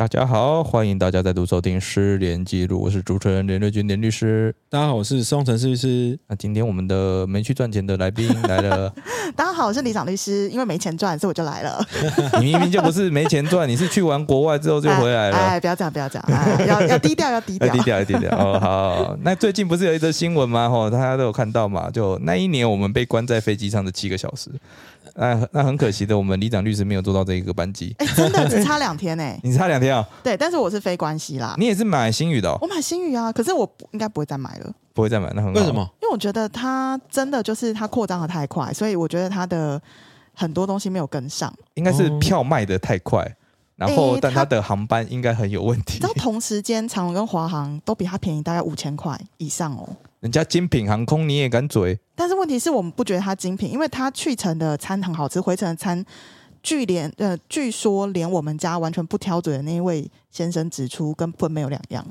大家好，欢迎大家再度收听《失联记录》，我是主持人连瑞君连律师。大家好，我是宋晨律师。那今天我们的没去赚钱的来宾来了。大家好，我是李长律师。因为没钱赚，所以我就来了。你明明就不是没钱赚，你是去完国外之后就回来了。哎，不要这样，不要这样，哎、要要低调，要 低调，要低调，要低调。哦，好。那最近不是有一则新闻吗？吼，大家都有看到嘛？就那一年我们被关在飞机上的七个小时。那那很可惜的，我们李长律师没有做到这一个班机。哎，真的只差两天呢。你差两天啊？对，但是我是非关系啦。你也是买新宇的？我买新宇啊，可是我应该不会再买了。不会再买？那很好。为什么？因为我觉得它真的就是它扩张的太快，所以我觉得它的很多东西没有跟上。应该是票卖的太快，然后但它的航班应该很有问题。你知道同时间长荣跟华航都比它便宜大概五千块以上哦。人家精品航空你也敢嘴？但是问题是我们不觉得它精品，因为它去程的餐很好吃，回程的餐据连呃据说连我们家完全不挑嘴的那一位先生指出，根本没有两样。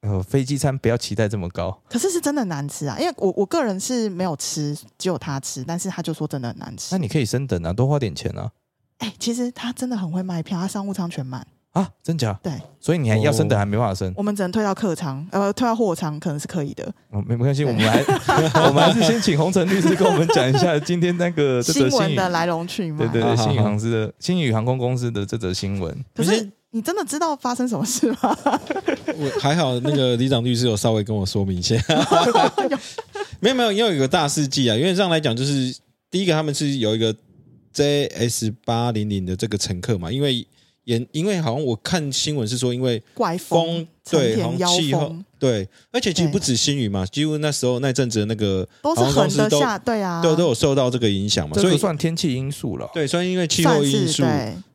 呃，飞机餐不要期待这么高。可是是真的难吃啊，因为我我个人是没有吃，只有他吃，但是他就说真的很难吃。那你可以升等啊，多花点钱啊。哎，其实他真的很会卖票，他商务舱全满。啊，真假？对，所以你还要升等还没办法升，我们只能退到客舱，呃，退到货舱可能是可以的。哦，没没关系，我们还 我们还是先请洪晨律师跟我们讲一下今天那个 新闻的来龙去脉。对对对，新宇航司的新宇航空公司的这则新闻。可是你真的知道发生什么事吗？我还好，那个李长律师有稍微跟我说明一下。没有没有，因为有个大事记啊，因为这样来讲，就是第一个他们是有一个 JS 八零零的这个乘客嘛，因为。因因为好像我看新闻是说，因为怪风对，好像气候对，而且其实不止新宇嘛，几乎那时候那阵子的那个都是横的下，对啊，都都有受到这个影响嘛，所以算天气因素了。对，所以因为气候因素，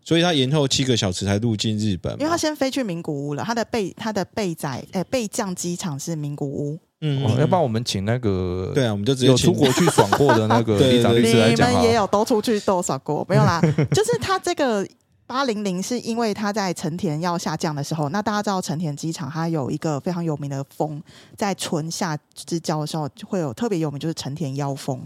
所以他延后七个小时才入境日本。因为他先飞去名古屋了，他的备他的备载诶备降机场是名古屋。嗯，要不然我们请那个对啊，我们就直接有出国去爽过的那个 李长律师来讲你们也有都出去都爽过，没有啦，就是他这个。八零零是因为它在成田要下降的时候，那大家知道成田机场它有一个非常有名的风，在春夏之交的时候会有特别有名，就是成田妖风。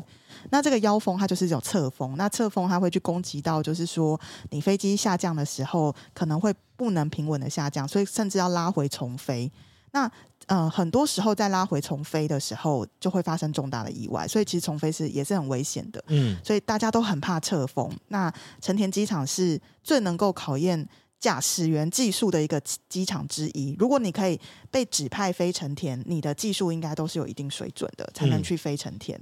那这个妖风它就是一种侧风，那侧风它会去攻击到，就是说你飞机下降的时候可能会不能平稳的下降，所以甚至要拉回重飞。那呃，很多时候在拉回重飞的时候，就会发生重大的意外，所以其实重飞是也是很危险的。嗯，所以大家都很怕侧风。那成田机场是最能够考验驾驶员技术的一个机场之一。如果你可以被指派飞成田，你的技术应该都是有一定水准的，才能去飞成田。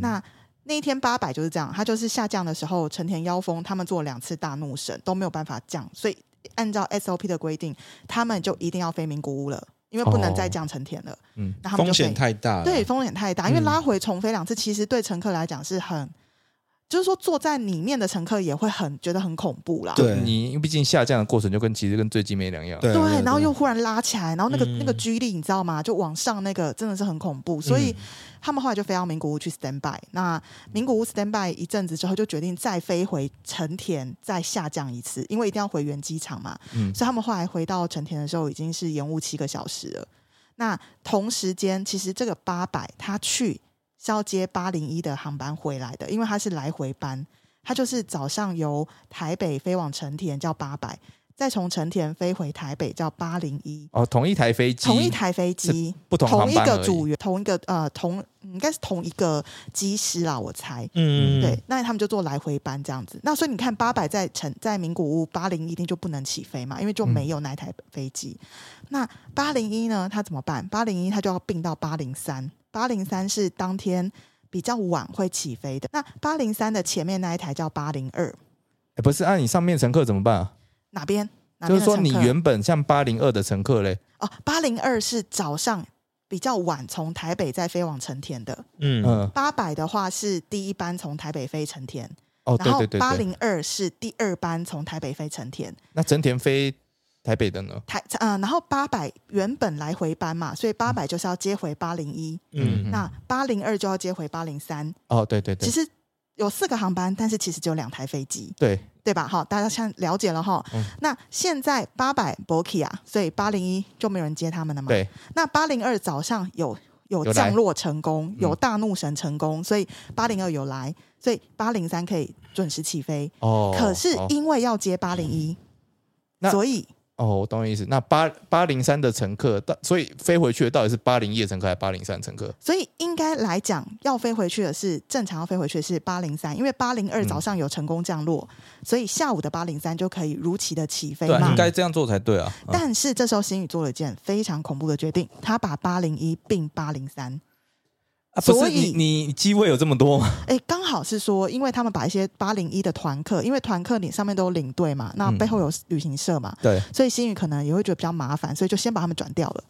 那那一天八百就是这样，它就是下降的时候，成田妖风他们做两次大怒神都没有办法降，所以按照 SOP 的规定，他们就一定要飞名古屋了。因为不能再降成田了，嗯，然后风险太大，对，风险太大。因为拉回重飞两次，其实对乘客来讲是很，就是说坐在里面的乘客也会很觉得很恐怖啦。对你，毕竟下降的过程就跟其实跟坠机没两样。对，然后又忽然拉起来，然后那个那个居力，你知道吗？就往上那个真的是很恐怖，所以。他们后来就飞到名古屋去 stand by，那名古屋 stand by 一阵子之后，就决定再飞回成田，再下降一次，因为一定要回原机场嘛。嗯，所以他们后来回到成田的时候，已经是延误七个小时了。那同时间，其实这个八百他去是要接八零一的航班回来的，因为它是来回班，它就是早上由台北飞往成田叫八百。再从成田飞回台北叫八零一哦，同一台飞机，同一台飞机，不同同一个组员，同一个呃同应该是同一个机师啦，我猜，嗯，对，那他们就做来回班这样子。那所以你看，八百在成在名古屋，八零一定就不能起飞嘛，因为就没有那台飞机。那八零一呢，他怎么办？八零一他就要并到八零三，八零三是当天比较晚会起飞的。那八零三的前面那一台叫八零二，哎，不是，按你上面乘客怎么办啊？哪边？就是说，你原本像八零二的乘客嘞？哦，八零二是早上比较晚从台北再飞往成田的。嗯嗯。八百的话是第一班从台北飞成田。哦，对对对。八零二是第二班从台北飞成田。那成田飞台北的呢？台嗯，然后八百原本来回班嘛，所以八百就是要接回八零一。嗯。那八零二就要接回八零三。哦，对对对。其实。有四个航班，但是其实只有两台飞机，对，对吧？好，大家现在了解了哈。嗯那现在八百 b o k i 啊，所以八零一就没有人接他们了嘛。对，那八零二早上有有降落成功，嗯有大怒神成功，所以八零二有来，所以八零三可以准时起飞。哦，可是哦因为要接八零一，那所以哦，我懂你意思。那八八零三的乘客，到所以飞回去的到底是八零一的乘客还是八零三乘客？所以应该来讲，要飞回去的是正常要飞回去的是八零三，因为八零二嗯早上有成功降落，所以下午的八零三就可以如期的起飞对啊，应。该这样做才对啊。嗯但是这时候新宇做了一件非常恐怖的决定，他把八零一并八零三，啊，所以你机位有这么多吗？哎，刚好是说，因为他们把一些八零一的团客，因为团客你上面都有领队嘛，那嗯背后有旅行社嘛，对，所以新宇可能也会觉得比较麻烦，所以就先把他们转掉了。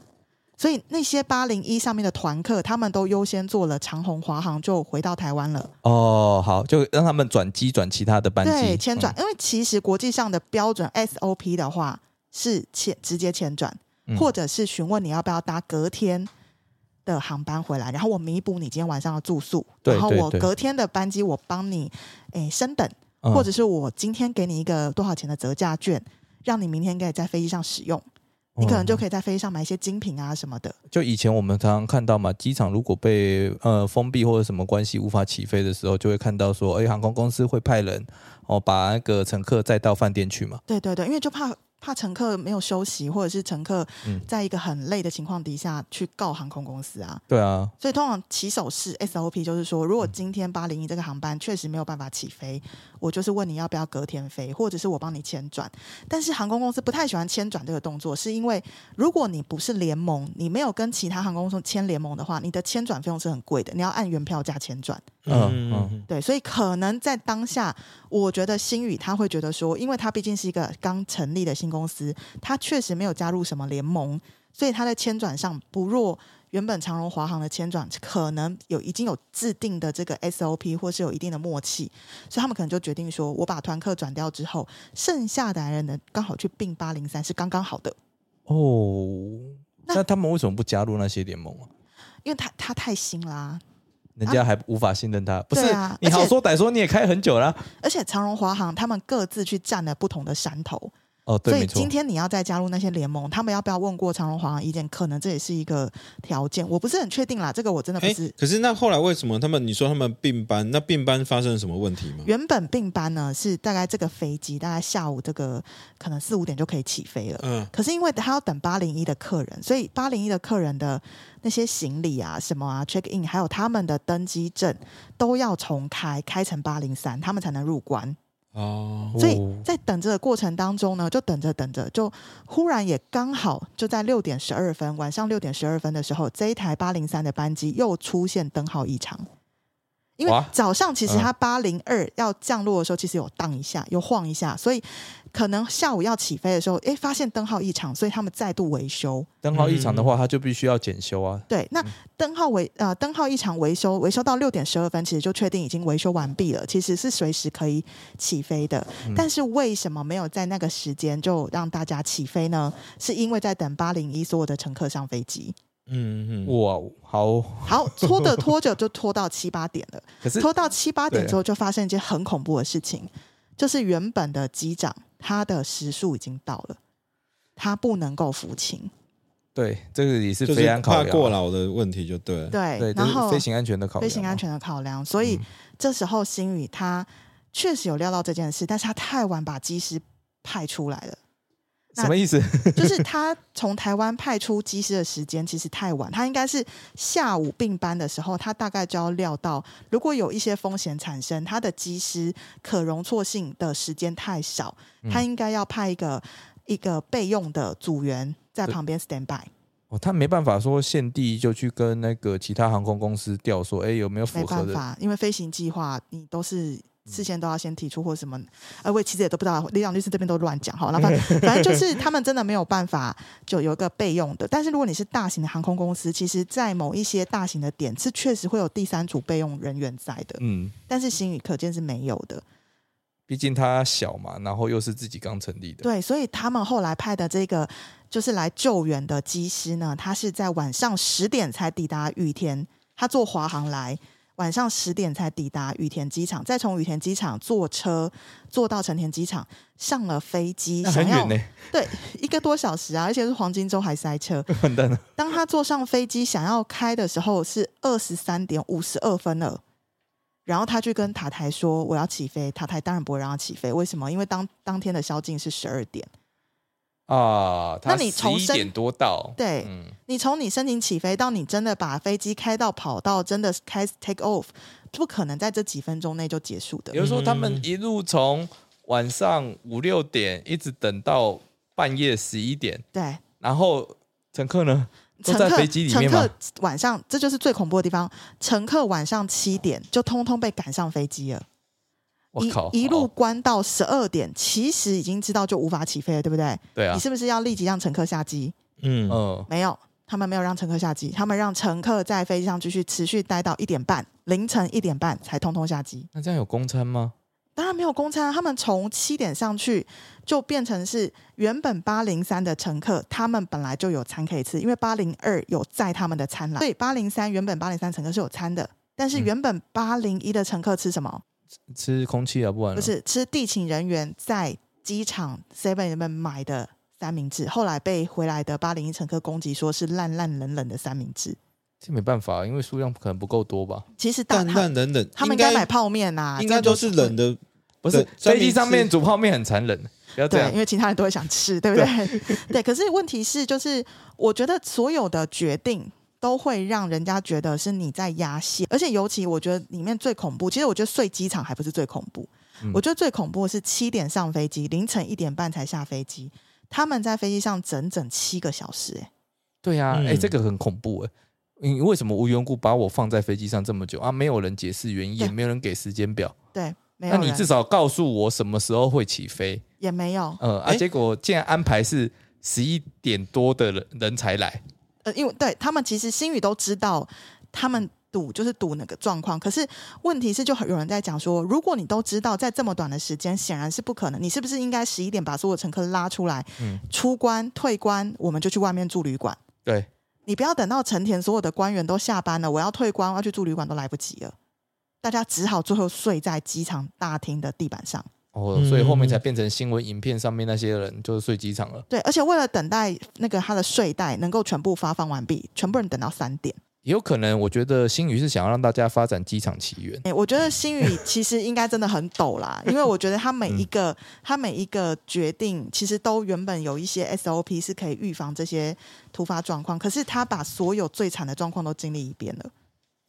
所以那些八零一上面的团客，他们都优先做了长虹、华航，就回到台湾了。哦，好，就让他们转机转其他的班机，对，迁转，嗯因为其实国际上的标准 SOP 的话是迁直接迁转，嗯或者是询问你要不要搭隔天的航班回来，然后我弥补你今天晚上的住宿，然后我隔天的班机我帮你诶升等，嗯或者是我今天给你一个多少钱的折价券，让你明天可以在飞机上使用。你可能就可以在飞机上买一些精品啊什么的。就以前我们常常看到嘛，机场如果被呃封闭或者什么关系无法起飞的时候，就会看到说，哎，航空公司会派人哦把那个乘客载到饭店去嘛。对对对，因为就怕怕乘客没有休息，或者是乘客嗯在一个很累的情况底下去告航空公司啊。对啊，所以通常起手式 SOP 就是说，如果今天八零一这个航班确实没有办法起飞，我就是问你要不要隔天飞，或者是我帮你签转。但是航空公司不太喜欢签转这个动作，是因为如果你不是联盟，你没有跟其他航空公司签联盟的话，你的签转费用是很贵的，你要按原票价签转。嗯嗯对，所以可能在当下，我觉得星宇他会觉得说，因为他毕竟是一个刚成立的新公司，他确实没有加入什么联盟，所以他在迁转上不弱原本长荣、华航的迁转，可能有已经有制定的这个 SOP 或是有一定的默契，所以他们可能就决定说，我把团客转掉之后，剩下的人呢刚好去并八零三是刚刚好的，哦，那那他们为什么不加入那些联盟啊？因为他他太新啦、人家还无法信任他，不是啊？你好说歹说你也开很久啦。而且长荣、华航他们各自去占了不同的山头，哦，对，所以今。天你要再加入那些联盟，他们要不要问过长荣、华航意见？可能这也是一个条件，我不是很确定啦。这个我真的不哎是。，可是那后来为什么他们你说他们并班？那并班发生了什么问题吗？原本并班呢是大概这个飞机大概下午这个可能四五点就可以起飞了，嗯，可是因为他要等八零一的客人，所以八零一的客人的那些行李啊、什么啊、check in，还有他们的登机证都要重开，开成八零三，他们才能入关。哦，所以哦在等着的过程当中呢，就等着等着，就忽然也刚好就在六点十二分，晚上六点十二分的时候，这一台八零三的班机又出现灯号异常。因为早上其实嗯。它八零二要降落的时候，其实有荡一下，有晃一下，所以可能下午要起飞的时候，哎，发现灯号异常，所以他们再度维修。灯号异常的话，他就必须要检修啊。对，那灯号维呃灯号异常维修，维修到六点十二分，其实就确定已经维修完毕了，其实是随时可以起飞的。但是为什么没有在那个时间就让大家起飞呢？是因为在等八零一所有的乘客上飞机。嗯嗯，哇，好，好，拖着 拖着就拖到七八点了，可是拖到七八点之后，就发生一件很恐怖的事情，就是原本的机长他的时速已经到了，他不能够服勤。对这个也是就是飞安考量啊，怕过劳的问题就对了。对，对，然后飞行安全的考飞行安全的考量，所以、嗯这时候星宇他确实有料到这件事，但是他太晚把机师派出来了。那什么意思？就是他从台湾派出机师的时间其实太晚，他应该是下午并班的时候，他大概就要料到，如果有一些风险产生，他的机师可容错性的时间太少，嗯他应该要派一个一个备用的组员在旁边 stand by，哦，他没办法说现地就去跟那个其他航空公司调说，哎，有没有没符合的？办法，因为飞行计划你都是。事先都要先提出或什么，呃，我其实也都不知道，李长律师这边都乱讲哈。那反 反正就是他们真的没有办法就有一个备用的。但是如果你是大型的航空公司，其实，在某一些大型的点是确实会有第三组备用人员在的，嗯，但是新宇可见是没有的。毕竟他小嘛，然后又是自己刚成立的，对，所以他们后来派的这个就是来救援的机师呢，他是在晚上十点才抵达玉天，他坐华航来。晚上十点才抵达羽田机场，再从羽田机场坐车坐到成田机场，上了飞机，想要很远呢，对一个多小时啊，而且是黄金周还塞车。完蛋了。当他坐上飞机想要开的时候，是二十三点五十二分了。然后他去跟塔台说：“我要起飞。”塔台当然不会让他起飞，为什么？因为当当天的宵禁是十二点。啊，那你从深一点多到，对嗯，你从你申请起飞到你真的把飞机开到跑道，真的开 take off，不可能在这几分钟内就结束的比。如说他们一路从晚上五六点一直等到半夜十一点，对，然后乘客呢乘客飞机里乘面吗客？晚上这就是最恐怖的地方，乘客晚上七点就通通被赶上飞机了。一，一路关到十二点，其实已经知道就无法起飞了，对不对？对啊你，是不是要立即让乘客下机？嗯，嗯，没有，他们没有让乘客下机，他们让乘客在飞机上继续持续待到一点半，凌晨一点半才通通下机。那这样有公餐吗？当然没有公餐啊，他们从七点上去就变成是原本八零三的乘客，他们本来就有餐可以吃，因为八零二有载他们的餐来，所以八零三原本八零三乘客是有餐的，但是嗯原本八零一的乘客吃什么？吃空气啊，不然呢不是吃地勤人员在机场 Seven 里面买的三明治，后来被回来的八零一乘客攻击说是烂烂冷冷的三明治。这没办法，因为数量可能不够多吧。其实大淡淡冷冷，他们应该买泡面呐、应该都是冷的，不是飞机上面煮泡面很残忍，不要这对，样因。为其他人都会想吃，对不对？对，可是问题是，就是我觉得所有的决定都会让人家觉得是你在压线，而且尤其我觉得里面最恐怖，其实我觉得睡机场还不是最恐怖，嗯我觉得最恐怖的是七点上飞机，凌晨一点半才下飞机，他们在飞机上整整七个小时、哎，对呀、啊，哎、嗯这个很恐怖哎。你为什么无缘无故把我放在飞机上这么久啊？没有人解释原因，也没有人给时间表。对，没有，那你至少告诉我什么时候会起飞？也没有，呃啊，哎结果竟然安排是十一点多的人人才来。呃，因为对他们其实心里都知道，他们赌就是赌那个状况。可是问题是，就有人在讲说，如果你都知道在这么短的时间，显然是不可能。你是不是应该十一点把所有乘客拉出来，嗯出关退关，我们就去外面住旅馆？对，你不要等到成田所有的官员都下班了，我要退关，我要去住旅馆都来不及了。大家只好最后睡在机场大厅的地板上。哦，嗯所以后面才变成新闻影片上面那些人就是睡机场了。对，而且为了等待那个他的睡袋能够全部发放完毕，全部人等到三点。也有可能，我觉得新宇是想要让大家发展机场奇缘。哎、我觉得新宇其实应该真的很抖啦，因为我觉得他每一个、嗯他每一个决定，其实都原本有一些 SOP 是可以预防这些突发状况，可是他把所有最惨的状况都经历一遍了。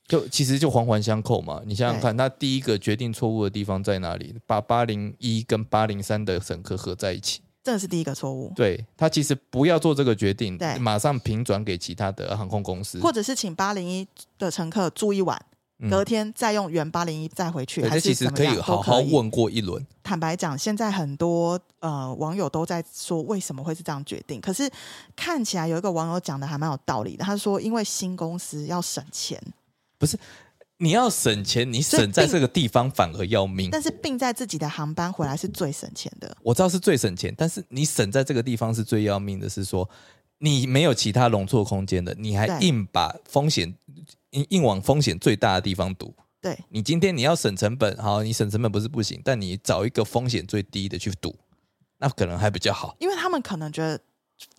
就其实就环环相扣嘛。你想想看，他第一个决定错误的地方在哪里？把八零一跟八零三的乘客合在一起。这是第一个错误，对他其实不要做这个决定对，马上平转给其他的航空公司，或者是请八零一的乘客住一晚，嗯隔天再用原八零一再回去，对，还是其实可以好好问过一轮。坦白讲，现在很多呃网友都在说为什么会是这样决定，可是看起来有一个网友讲的还蛮有道理的，他说因为新公司要省钱，你要省钱，你省在这个地方反而要命。但是并在自己的航班回来是最省钱的。我知道是最省钱，但是你省在这个地方是最要命的，是说你没有其他容错空间的，你还硬把风险硬硬往风险最大的地方赌。对，你今天你要省成本，好，你省成本不是不行，但你找一个风险最低的去赌，那可能还比较好。因为他们可能觉得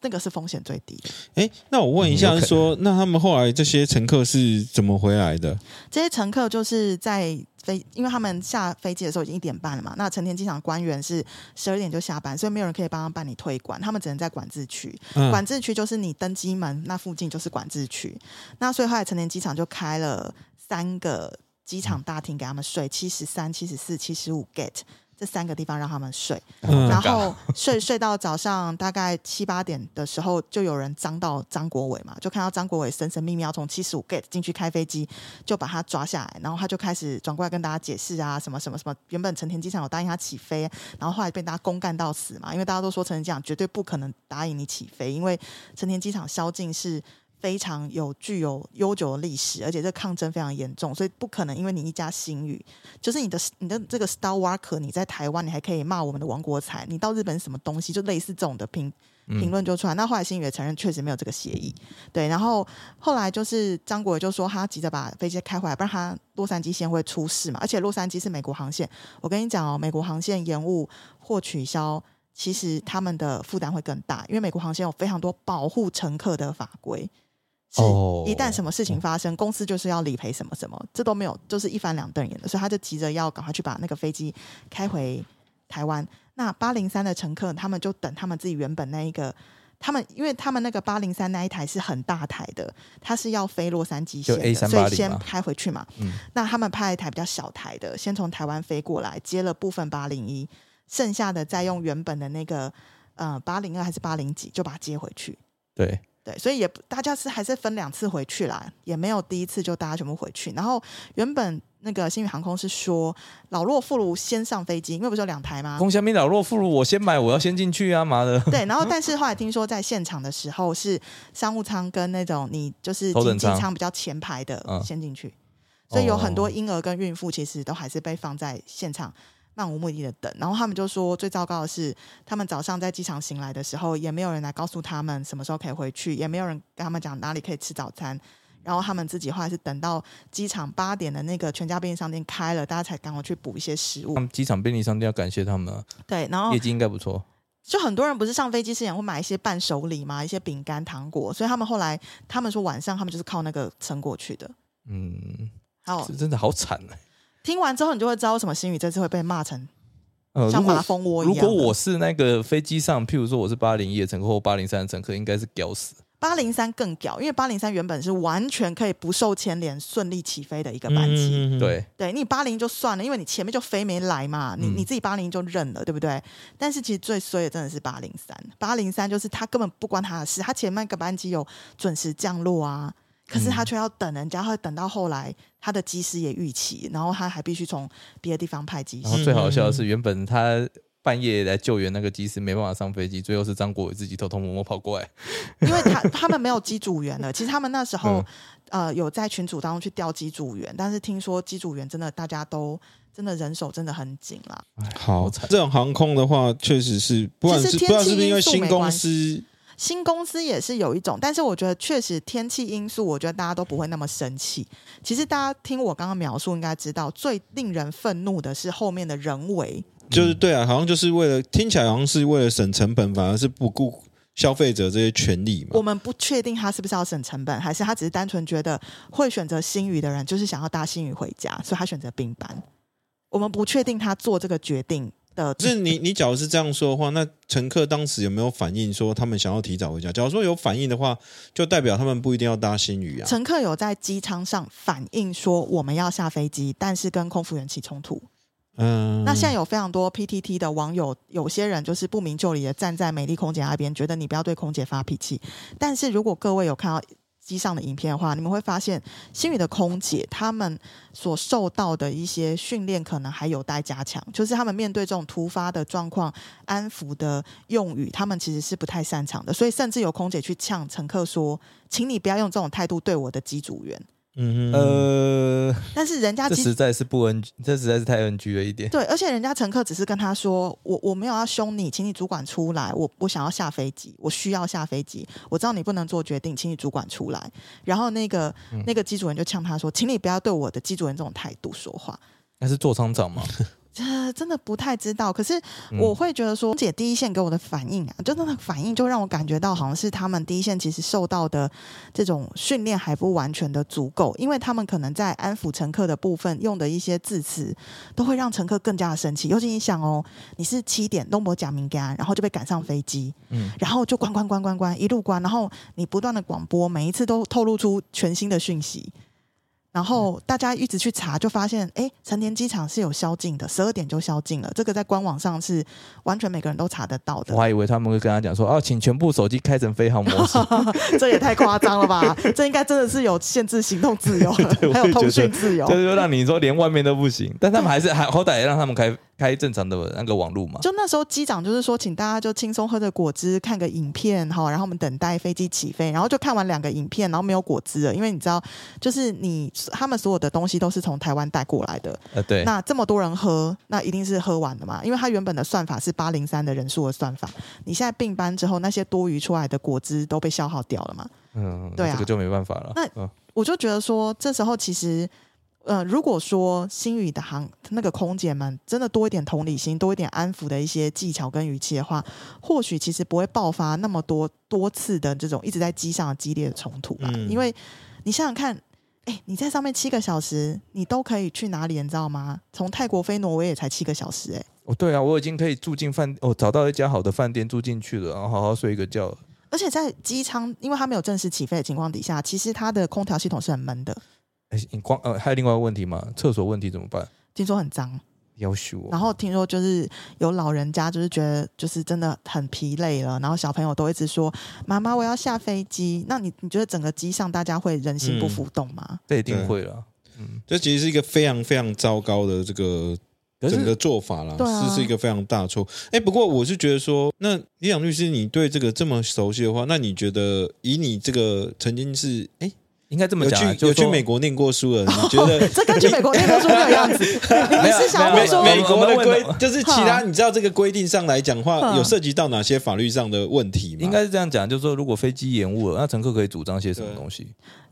那个是风险最低的。哎，那我问一下，说那他们后来这些乘客是怎么回来的？这些乘客就是在飞，因为他们下飞机的时候已经一点半了嘛。那成田机场官员是十二点就下班，所以没有人可以帮他办理退管，他们只能在管制区。嗯管制区就是你登机门那附近就是管制区。那所以后来成田机场就开了三个机场大厅给他们睡，七十三、七十四、七十五 gate 这三个地方让他们睡。嗯然后睡 睡到早上大概七八点的时候，就有人张到张国伟嘛，就看到张国伟神神秘秘要从七十五 gate 进去开飞机，就把他抓下来，然后他就开始转过来跟大家解释啊，什么什么什么，原本成田机场有答应他起飞，然后后来被大家公干到死嘛，因为大家都说成田机场绝对不可能答应你起飞，因为成田机场宵禁是非常有具有悠久的历史，而且这抗争非常严重，所以不可能因为你一家新宇，就是你的你的这个 Star Walker，你在台湾你还可以骂我们的王国才，你到日本什么东西，就类似这种的评评论就出来。那后来新宇也承认确实没有这个协议，对。然后后来就是张国伟就说他急着把飞机开回来，不然他洛杉矶线会出事嘛。而且洛杉矶是美国航线，我跟你讲哦，美国航线延误或取消。其实他们的负担会更大，因为美国航线有非常多保护乘客的法规，是一旦什么事情发生，公司就是要理赔什么什么，这都没有，就是一翻两瞪眼的，所以他就急着要赶快去把那个飞机开回台湾。那八零三的乘客，他们就等他们自己原本那一个，他们因为他们那个八零三那一台是很大台的，它是要飞洛杉矶线的，所以先开回去嘛。那他们派一台比较小台的，先从台湾飞过来，接了部分八零一。剩下的再用原本的那个呃八零二还是八零几就把它接回去。对对，所以也大家是还是分两次回去啦，也没有第一次就大家全部回去。然后原本那个新宇航空是说老弱妇孺先上飞机，因为不是有两台吗？空虾米老弱妇孺，我先买，我要先进去啊妈的！对，然后但是后来听说在现场的时候是商务舱跟那种你就是经济舱比较前排的先进去，所以有很多婴儿跟孕妇其实都还是被放在现场。漫无目的的等，然后他们就说最糟糕的是，他们早上在机场醒来的时候，也没有人来告诉他们什么时候可以回去，也没有人跟他们讲哪里可以吃早餐。然后他们自己后来是等到机场八点的那个全家便利商店开了，大家才赶快去补一些食物。他们机场便利商店要感谢他们，啊对，然后业绩应该不错。就很多人不是上飞机之前会买一些伴手礼嘛，一些饼干、糖果，所以他们后来他们说晚上他们就是靠那个撑过去的。嗯，好，真的好惨哎。听完之后，你就会知道为什么新宇这次会被骂成像马蜂窝一样。如果我是那个飞机上，譬如说我是八零一的乘客或八零三的乘客，应该是屌死。八零三更屌，因为八零三原本是完全可以不受牵连、顺利起飞的一个班机。对，对你八零就算了，因为你前面就飞没来嘛，你你自己八零就认了，对不对？但是其实最衰的真的是八零三，八零三就是他根本不关他的事，他前面个班机有准时降落啊。可是他却要等人家，会等到后来他的机师也逾期，然后他还必须从别的地方派机师。然后最好笑的是，原本他半夜来救援那个机师没办法上飞机，最后是张国伟自己偷偷摸摸跑过来，因为他 他们没有机组员了。其实他们那时候呃有在群组当中去调机组员，但是听说机组员真的大家都真的人手真的很紧了。好，这种航空的话，确实是不管是不知道是不是因为新公司。新公司也是有一种，但是我觉得确实天气因素，我觉得大家都不会那么生气。其实大家听我刚刚描述，应该知道最令人愤怒的是后面的人为，就是对啊，好像就是为了听起来好像是为了省成本，反而是不顾消费者这些权利嘛。我们不确定他是不是要省成本，还是他只是单纯觉得会选择新宇的人就是想要搭新宇回家，所以他选择并班。我们不确定他做这个决定。是你你假如是这样说的话，那乘客当时有没有反映说他们想要提早回家？假如说有反应的话，就代表他们不一定要搭新宇啊。乘客有在机舱上反映说我们要下飞机，但是跟空服员起冲突。嗯，那现在有非常多 PTT 的网友，有些人就是不明就里的站在美丽空姐那边，觉得你不要对空姐发脾气。但是如果各位有看到。机上的影片的话，你们会发现新宇的空姐他们所受到的一些训练可能还有待加强，就是他们面对这种突发的状况，安抚的用语，他们其实是不太擅长的，所以甚至有空姐去呛乘客说：“请你不要用这种态度对我的机组员。”嗯呃，但是人家这实在是不 N，这实在是太 NG 了一点。对，而且人家乘客只是跟他说：“我我没有要凶你，请你主管出来，我我想要下飞机，我需要下飞机，我知道你不能做决定，请你主管出来。”然后那个那个机主人就呛他说：“请你不要对我的机主人这种态度说话。”那是座舱长吗？呃，真的不太知道，可是我会觉得说，姐第一线给我的反应啊，就那个反应就让我感觉到，好像是他们第一线其实受到的这种训练还不完全的足够，因为他们可能在安抚乘客的部分用的一些字词，都会让乘客更加的生气。尤其你想哦，你是七点东博讲明干，然后就被赶上飞机，嗯，然后就关关关关关一路关，然后你不断的广播，每一次都透露出全新的讯息。然后大家一直去查，就发现，哎，成田机场是有宵禁的，十二点就宵禁了。这个在官网上是完全每个人都查得到的。我还以为他们会跟他讲说，哦，请全部手机开成飞行模式。这也太夸张了吧？这应该真的是有限制行动自由，还有通讯自由，就是说让你说连外面都不行，但他们还是还好歹也让他们开开正常的那个网络嘛。就那时候机长就是说，请大家就轻松喝着果汁，看个影片哈，然后我们等待飞机起飞，然后就看完两个影片，然后没有果汁了，因为你知道，就是你他们所有的东西都是从台湾带过来的，呃，对，那这么多人喝，那一定是喝完的嘛，因为它原本的算法是八零三的人数的算法，你现在并班之后，那些多余出来的果汁都被消耗掉了嘛，嗯，对啊。这个就没办法了。那嗯。我就觉得说，这时候其实，呃，如果说星宇的航那个空姐们真的多一点同理心，多一点安抚的一些技巧跟语气的话，或许其实不会爆发那么多多次的这种一直在机上的激烈的冲突吧。嗯因为你想想看。哎，你在上面七个小时，你都可以去哪里？你知道吗？从泰国飞挪威也才七个小时、哎，哦，对啊，我已经可以住进饭，哦，找到一家好的饭店住进去了，然后好好睡一个觉。而且在机舱，因为它没有正式起飞的情况底下，其实它的空调系统是很闷的，哎，你光呃，还有另外一个问题吗？厕所问题怎么办？听说很脏。要修哦然后听说就是有老人家就是觉得就是真的很疲累了，然后小朋友都一直说妈妈我要下飞机。那你你觉得整个机上大家会人心不浮动吗？这一定会了。嗯，这其实是一个非常非常糟糕的这个整个做法啦，是是一个非常大错。哎，不过我是觉得说，那李想律师，你对这个这么熟悉的话，那你觉得以你这个曾经是哎应该这么讲啊，去有去美国念过书的，你觉得这跟去美国念过书的样子。你你是想说美美国的规就是其他，你知道这个规定上来讲话，嗯有涉及到哪些法律上的问题吗？应该是这样讲，就是说如果飞机延误了，那乘客可以主张些什么东西？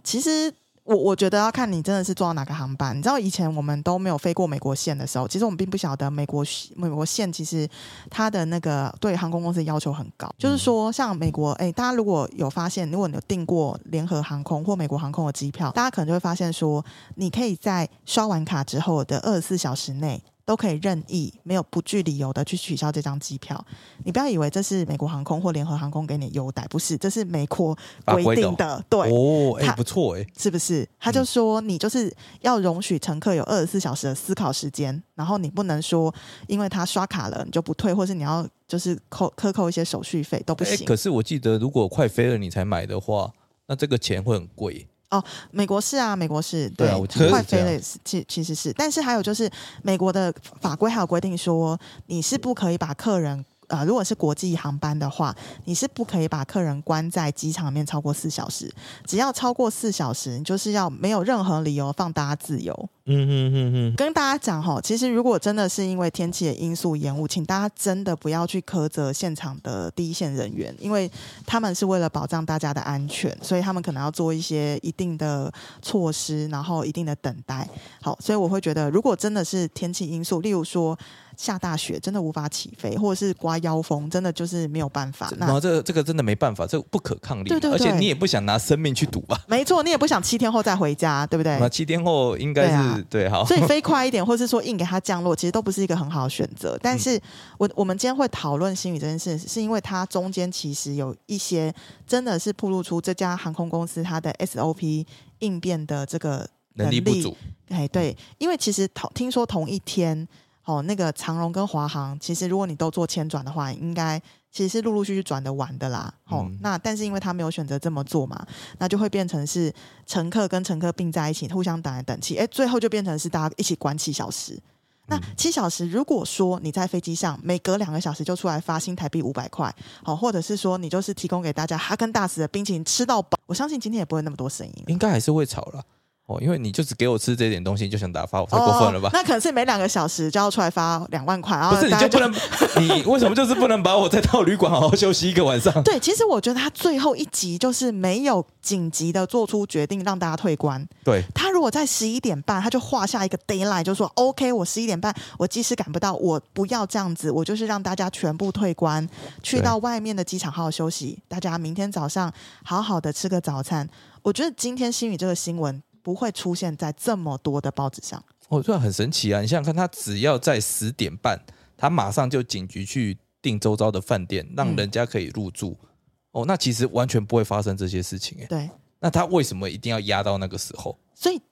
其实我我觉得要看你真的是坐到哪个航班。你知道以前我们都没有飞过美国线的时候，其实我们并不晓得美国美国线其实它的那个对航空公司要求很高。就是说，像美国，哎，大家如果有发现，如果你有订过联合航空或美国航空的机票，大家可能就会发现说，你可以在刷完卡之后的二十四小时内。都可以任意没有不具理由的去取消这张机票，你不要以为这是美国航空或联合航空给你优待，不是，这是美国规定的，对，哦，哎，他不错哎，是不是？他就说你就是要容许乘客有二十四小时的思考时间，然后你不能说因为他刷卡了你就不退，或是你要就是扣克扣一些手续费都不哎，行。可是我记得如果快飞了你才买的话，那这个钱会很贵。美国是啊，美国是对快飞了也是，其其实是，但是还有就是美国的法规还有规定说，你是不可以把客人。呃，如果是国际航班的话，你是不可以把客人关在机场里面超过四小时。只要超过四小时，你就是要没有任何理由放大家自由。嗯嗯嗯嗯，跟大家讲哈，其实如果真的是因为天气的因素延误，请大家真的不要去苛责现场的第一线人员，因为他们是为了保障大家的安全，所以他们可能要做一些一定的措施，然后一定的等待。好，所以我会觉得，如果真的是天气因素，例如说下大雪，真的无法起飞，或者是刮妖风，真的就是没有办法。然后那这个这个真的没办法，这个不可抗力，对对对而且你也不想拿生命去赌吧？没错，你也不想七天后再回家，对不对？那七天后应该是对好，所以 飞快一点，或是说硬给它降落，其实都不是一个很好的选择。但是我我们今天会讨论新宇这件事，是因为它中间其实有一些真的是暴露出这家航空公司它的 SOP 应变的这个能力不足。哎，对，因为其实同听说同一天，哦，那个长荣跟华航，其实如果你都做迁转的话，应该其实是陆陆续续转的完的啦。哦，嗯那但是因为他没有选择这么做嘛，那就会变成是乘客跟乘客并在一起，互相等来等去，哎，最后就变成是大家一起关七小时。那七小时，如果说你在飞机上每隔两个小时就出来发新台币五百块，好，或者是说你就是提供给大家哈根达斯的冰淇淋吃到饱，我相信今天也不会那么多声音了。应该还是会吵了哦，因为你就只给我吃这点东西，你就想打发我，太过分了吧哦？那可能是每两个小时就要出来发两万块，然后不是，你就不能，你为什么就是不能把我再到旅馆好好休息一个晚上？对，其实我觉得他最后一集就是没有紧急的做出决定让大家退关。对，他如果在十一点半，他就画下一个 d a y l i g h t 就说 OK，我十一点半我即使赶不到，我不要这样子，我就是让大家全部退关，去到外面的机场好好休息，大家明天早上好好的吃个早餐。我觉得今天新宇这个新闻不会出现在这么多的报纸上。哦，这很神奇啊！你想想看，他只要在十点半，他马上就警局去订周遭的饭店，让嗯人家可以入住。哦，那其实完全不会发生这些事情哎。对，那他为什么一定要压到那个时候？所以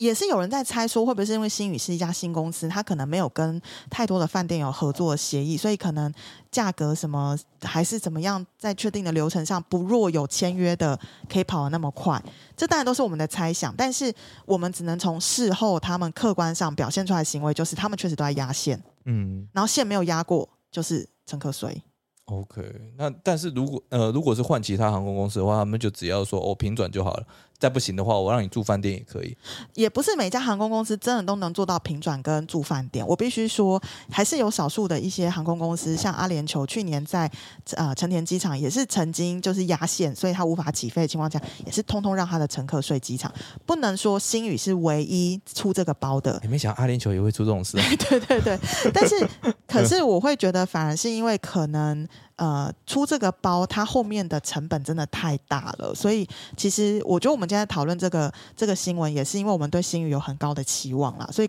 也是有人在猜说，会不会是因为新宇是一家新公司，它可能没有跟太多的饭店有合作协议，所以可能价格什么还是怎么样，在确定的流程上不若有签约的可以跑得那么快。这当然都是我们的猜想，但是我们只能从事后他们客观上表现出来的行为，就是他们确实都在压线，嗯然后线没有压过，就是乘客衰。，OK。那但是如果呃如果是换其他航空公司的话，他们就只要说哦平转就好了，再不行的话，我让你住饭店也可以。也不是每家航空公司真的都能做到平转跟住饭店。我必须说，还是有少数的一些航空公司，像阿联酋去年在呃成田机场也是曾经就是压线，所以它无法起飞的情况下，也是通通让他的乘客睡机场。不能说新宇是唯一出这个包的，你没想到阿联酋也会出这种事、啊。对对对，但是可是我会觉得，反而是因为可能呃出这个包，它后面的成本真的太大了，所以其实我觉得我们今天讨论这个这个新闻，也是因为我们对新宇有很高的期望啦，所以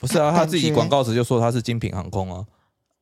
不是啊，他自己广告词就说他是精品航空啊。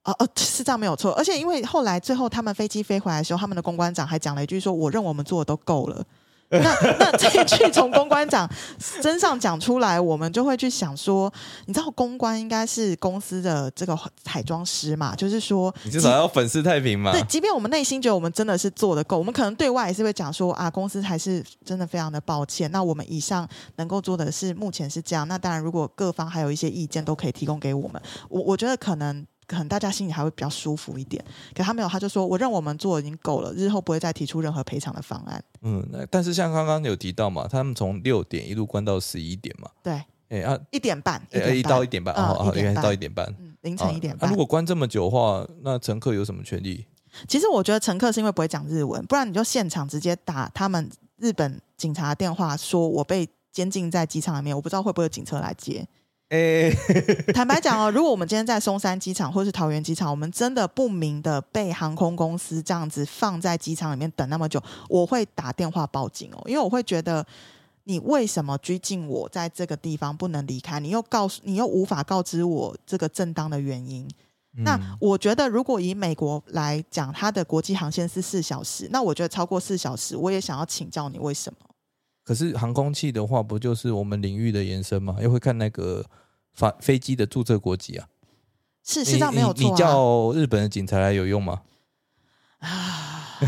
哦哦是这样没有错，而且因为后来最后他们飞机飞回来的时候，他们的公关长还讲了一句说：“我认为我们做的都够了。”那那这一句从公关长身上讲出来，我们就会去想说，你知道公关应该是公司的这个彩妆师嘛，就是说，你至少要粉饰太平嘛。对，即便我们内心觉得我们真的是做的够，我们可能对外也是会讲说啊，公司还是真的非常的抱歉。那我们以上能够做的是目前是这样。那当然，如果各方还有一些意见，都可以提供给我们。我我觉得可能。可能大家心里还会比较舒服一点，可他没有，他就说：“我认为我们做已经够了，日后不会再提出任何赔偿的方案。嗯，那但是像刚刚有提到嘛，他们从六点一路关到十一点嘛，”对，哎啊，一点半，哎点半一到一点半，嗯哦哦，原来是到一点半。嗯，凌晨一点半。啊如果关这么久的话，那乘客有什么权利？其实我觉得乘客是因为不会讲日文，不然你就现场直接打他们日本警察电话，说我被监禁在机场里面，我不知道会不会有警车来接。哎，坦白讲哦，如果我们今天在松山机场或是桃园机场，我们真的不明的被航空公司这样子放在机场里面等那么久，我会打电话报警哦，因为我会觉得你为什么拘禁我在这个地方不能离开？你又告诉你又无法告知我这个正当的原因。那嗯我觉得，如果以美国来讲，它的国际航线是四小时，那我觉得超过四小时，我也想要请教你为什么？可是航空器的话，不就是我们领域的延伸吗？又会看那个法飞机的注册国籍啊。是是这样没有错啊。叫日本的警察来有用吗？啊，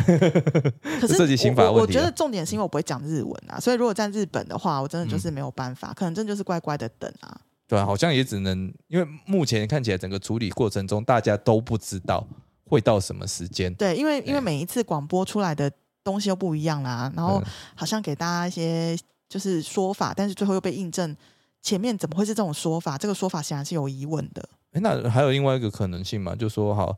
可是涉及刑法问题啊我觉得重点是因为我不会讲日文啊，所以如果在日本的话，我真的嗯就是没有办法，可能真的就是乖乖的等啊。对啊，好像也只能，因为目前看起来整个处理过程中，大家都不知道会到什么时间。对，因为因为每一次广播出来的东西又不一样啦，然后嗯好像给大家一些就是说法，但是最后又被印证，前面怎么会是这种说法？这个说法显然是有疑问的。哎那还有另外一个可能性嘛，就说好，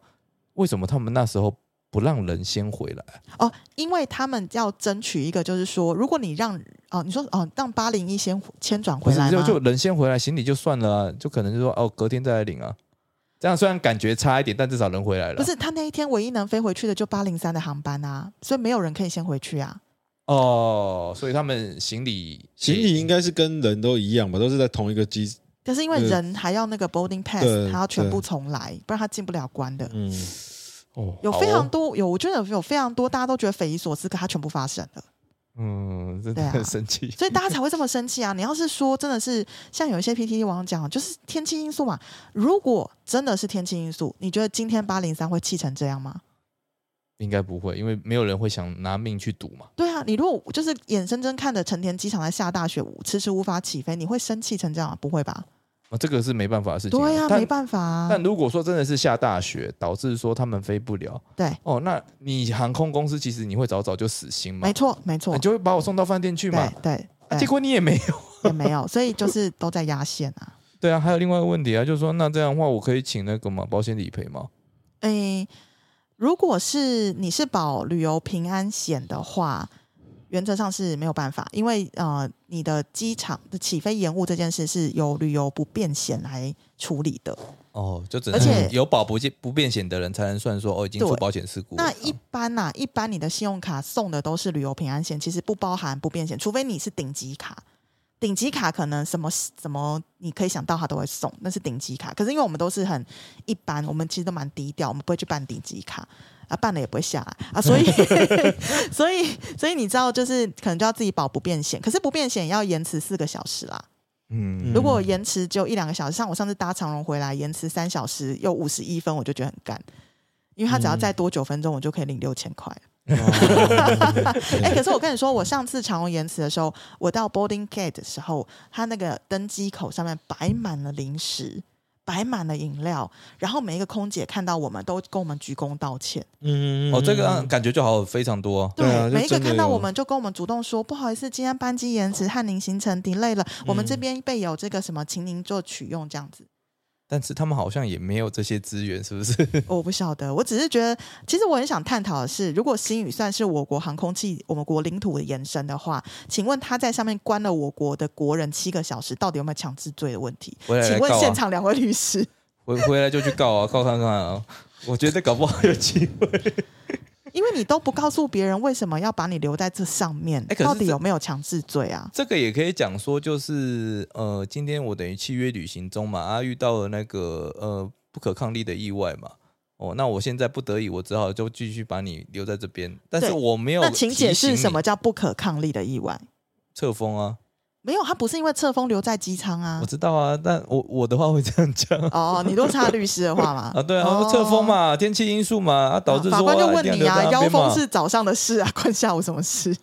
为什么他们那时候不让人先回来？哦，因为他们要争取一个，就是说，如果你让哦，你说哦，让八零一先迁转回来？就就人先回来，行李就算了啊，就可能就说哦，隔天再来领啊。这样虽然感觉差一点，但至少人回来了。不是他那一天唯一能飞回去的就八零三的航班啊，所以没有人可以先回去啊。哦，所以他们行李行李应该是跟人都一样吧，都是在同一个机。可是因为人还要那个 boarding pass，对他要全部重来，不然他进不了关的。嗯，哦有非常多，有我觉得有有非常多，大家都觉得匪夷所思，可他全部发生了，嗯，真的很生气。所以大家才会这么 生气啊！你要是说真的是像有一些 PTT 网友讲，就是天气因素嘛，如果真的是天气因素，你觉得今天八零三会气成这样吗？应该不会，因为没有人会想拿命去赌嘛。对啊，你如果就是眼睁睁看着成田机场在下大雪，迟迟无法起飞，你会生气成这样吗？不会吧？啊，这个是没办法的事情啊。对呀、但没办法啊。但如果说真的是下大雪，导致说他们飞不了，对，哦，那你航空公司其实你会早早就死心嘛没，错，没错你，就会把我送到饭店去嘛对。对结果你也没有。也没有，所以就是都在压线啊。对啊，还有另外一个问题啊，就是说，那这样的话，我可以请那个嘛保险理赔吗？诶，如果是你是保旅游平安险的话，原则上是没有办法，因为呃，你的机场的起飞延误这件事是由旅游不便险来处理的。哦，就只而且能有保不健不便险的人才能算说哦，已经出对保险事故了。那一般呐、一般你的信用卡送的都是旅游平安险，其实不包含不便险，除非你是顶级卡。顶级卡可能什么什么你可以想到它都会送，那是顶级卡。可是因为我们都是很一般，我们其实都蛮低调，我们不会去办顶级卡啊，办了也不会下来啊，所以 所以所以你知道，就是可能就要自己保不变险，可是不变险也要延迟四个小时啦。嗯，如果延迟只有一两个小时，像我上次搭长荣回来，延迟三小时又五十一分，我就觉得很干，因为他只要再多九分钟，我就可以领六千块。哎、可是我跟你说，我上次长荣延迟的时候，我到 boarding gate 的时候，他那个登机口上面摆满了零食，摆满了饮料，然后每一个空姐看到我们都跟我们鞠躬道歉。嗯哦，这个啊感觉就好非常多啊。对啊每一个看到我们就跟我们主动说，不好意思，今天班机延迟，和您行程 delay 了，我们这边备有这个什么，请您做取用这样子。但是他们好像也没有这些资源，是不是？我不晓得，我只是觉得，其实我很想探讨的是，如果新宇算是我国航空器、我们国领土的延伸的话，请问他在上面关了我国的国人七个小时，到底有没有强制罪的问题？请问现场两位律师，回回来就去告啊，告看看啊。我觉得搞不好有机会。因为你都不告诉别人为什么要把你留在这上面，到底有没有强制罪啊？这个也可以讲说，就是呃，今天我等于契约旅行中嘛，啊，遇到了那个呃不可抗力的意外嘛。哦，那我现在不得已，我只好就继续把你留在这边，但是我没有。那请解释什么叫不可抗力的意外？侧风啊？没有，他不是因为侧风留在机舱啊我。知道啊，但我我的话会这样讲哦，你都差律师的话嘛？啊，对啊，哦侧风嘛，天气因素嘛，啊，导致说法官就问你啊，妖要留在那边嘛风是早上的事啊，关下午什么事？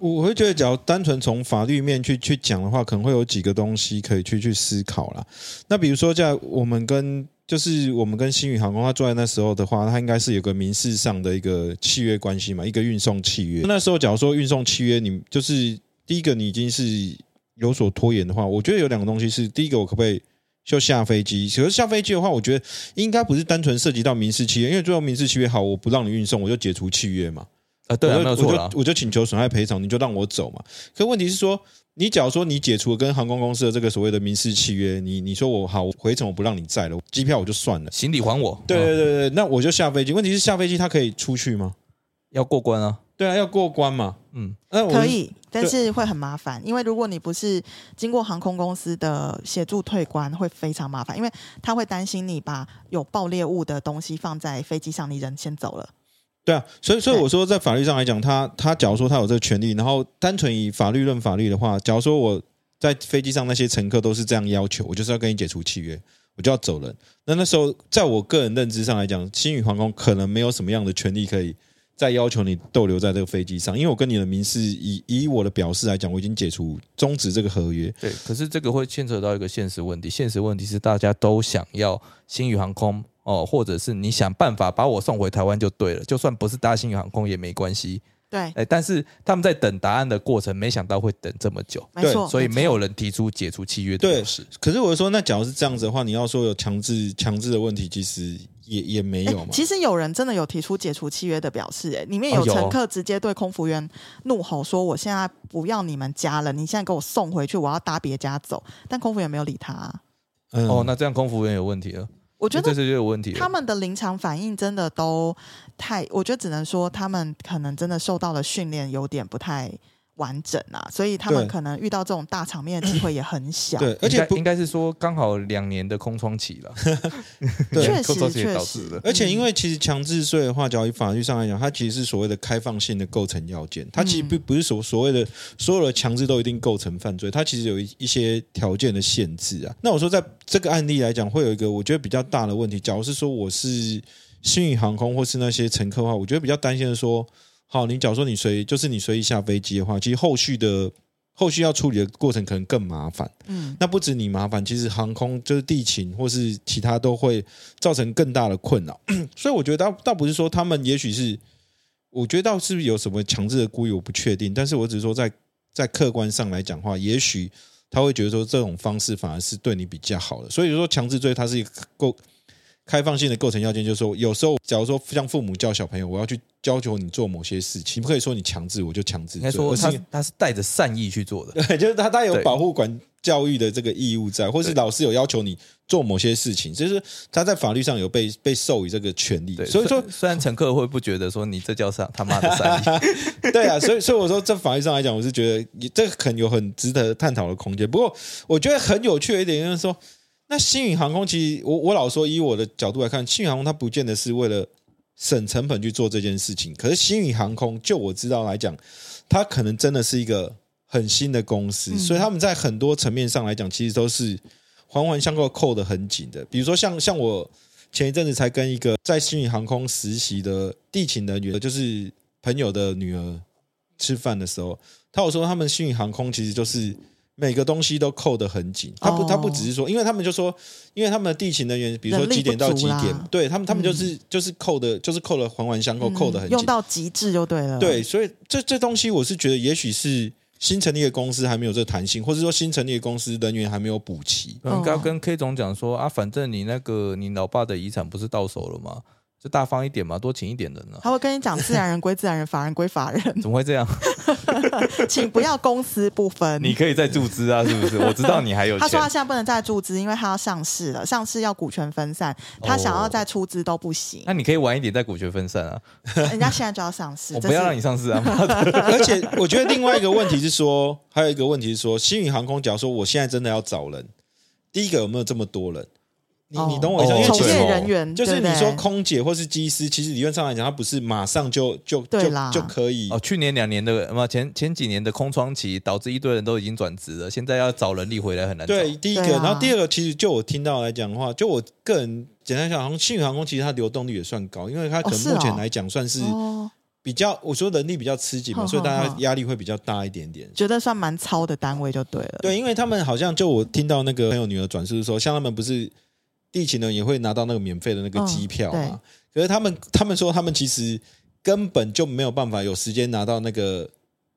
我会觉得，只要单纯从法律面去去讲的话，可能会有几个东西可以去去思考啦。那比如说，在我们跟就是我们跟新宇航空，他坐在那时候的话，他应该是有个民事上的一个契约关系嘛，一个运送契约。那时候假如说运送契约，你就是第一个你已经是有所拖延的话，我觉得有两个东西是，第一个我可不可以就下飞机？可是下飞机的话，我觉得应该不是单纯涉及到民事契约，因为最后民事契约好，我不让你运送，我就解除契约嘛。啊，对啊，我就没有错啦我就。我就请求损害赔偿，你就让我走嘛。可问题是说，你假如说你解除了跟航空公司的这个所谓的民事契约，你你说我好我回程我不让你载了，机票我就算了。行李还我，对啊对对对，那我就下飞机。问题是下飞机他可以出去吗？要过关啊。对啊，要过关嘛。嗯，那我可以，但是会很麻烦，因为如果你不是经过航空公司的协助退关，会非常麻烦，因为他会担心你把有爆裂物的东西放在飞机上，你人先走了。对啊，所以所以我说，在法律上来讲，他他假如说他有这个权利，然后单纯以法律论法律的话，假如说我在飞机上那些乘客都是这样要求，我就是要跟你解除契约，我就要走人。那那时候，在我个人认知上来讲，新宇航空可能没有什么样的权利可以再要求你逗留在这个飞机上，因为我跟你的民事以以我的表示来讲，我已经解除终止这个合约。对。可是这个会牵扯到一个现实问题，现实问题是大家都想要新宇航空哦，或者是你想办法把我送回台湾就对了，就算不是搭新宇航空也没关系。对，哎，但是他们在等答案的过程，没想到会等这么久，没错，所以没有。人提出解除契约的对。可是我说，那假如是这样子的话，你要说有强制强制的问题，其实也也没有嘛。其实有人真的有提出解除契约的表示，哎，里面有乘客直接对空服员怒吼说：“我现在不要你们家了，你现在给我送回去，我要搭别家走。”但空服员没有理他啊、嗯哦，那这样空服员有问题了，我觉得这是就有问题。他们的临场反应真的都太，我觉得只能说他们可能真的受到的训练有点不太完整啊，所以他们可能遇到这种大场面的机会也很小。对，而且不应该是说刚好两年的空窗期了，对确实确实的。而且，因为其实强制税的话，假如以法律上来讲，它其实是所谓的开放性的构成要件，它其实并不是所所谓的所有的强制都一定构成犯罪，它其实有一一些条件的限制啊。那我说，在这个案例来讲，会有一个我觉得比较大的问题。假如是说我是新宇航空或是那些乘客的话，我觉得比较担心的说，好，你假如说你随就是你随意下飞机的话，其实后续的后续要处理的过程可能更麻烦。嗯，那不止你麻烦，其实航空就是地勤或是其他都会造成更大的困扰。所以我觉得倒倒不是说他们也许是，我觉得倒是不是有什么强制的故意，我不确定。但是我只是说在在客观上来讲话，也许他会觉得说这种方式反而是对你比较好的。所以说强制罪它是一个构开放性的构成要件，就是说有时候假如说像父母教小朋友，我要去要求你做某些事情，不可以说你强制我就强制应该说他他是带着善意去做的。对，就是他他有保护管教育的这个义务在，或是老师有要求你做某些事情，就是他在法律上有被被授予这个权利对，。所以说虽，然乘客会不觉得说你这叫上他妈的善意，对啊，所以所以我说，在法律上来讲，我是觉得也这个可能有很值得探讨的空间。不过，我觉得很有趣的一点就是说，那星宇航空其实我我老说，以我的角度来看，新宇航空它不见得是为了省成本去做这件事情。可是星宇航空，就我知道来讲，它可能真的是一个很新的公司，嗯所以他们在很多层面上来讲，其实都是环环相扣、扣得很紧的。比如说像像我前一阵子才跟一个在星宇航空实习的地勤人员，就是朋友的女儿吃饭的时候，他有说他们星宇航空其实就是。每个东西都扣得很紧，他不，哦他不只是说，因为他们就说，因为他们的地勤人员，比如说几点到几点对他们，他们就是、就是扣的，就是扣的环环相扣，扣得很紧用。到极致就对了。对，，所以这这东西我是觉得，也许是新成立的公司还没有这弹性，或者说新成立的公司人员还没有补齐。应该跟 K 总讲说啊，反正你那个你老爸的遗产不是到手了吗？就大方一点嘛，多请一点人啊。他会跟你讲，自然人归自然人，法人归法人，怎么会这样？请不要公私不分。你可以再注资啊，是不是？我知道 你还有钱他说他。现在不能再注资，因为他要上市了，上市要股权分散，他想要再出资都不行。那你可以晚一点再股权分散啊！人家现在就要上市，我不要让你上市啊！而且我觉得另外一个问题是说，还有一个问题是说，新宇航空，假如说我现在真的要找人，第一个有没有这么多人？你哦。你懂我意思因为其实人员，就是你说空姐或是机师，其实理论上来讲，他不是马上就就就对啦。就可以哦，去年两年的嘛，前前几年的空窗期，导致一堆人都已经转职了，现在要找人力回来很难找。对，第一个，对啊。然后第二个，其实就我听到来讲的话，就我个人简单讲，好像新宇航空其实它流动率也算高，因为它可能哦是哦目前来讲算是哦，比较，我说人力比较吃紧嘛，哼所以大家压力会比较大一点点。觉得算蛮糙的单位就对了。对，因为他们好像就我听到那个朋友女儿转述说，像他们不是地勤呢也会拿到那个免费的那个嗯机票对。嘛，可是他们他们说他们其实根本就没有办法有时间拿到那个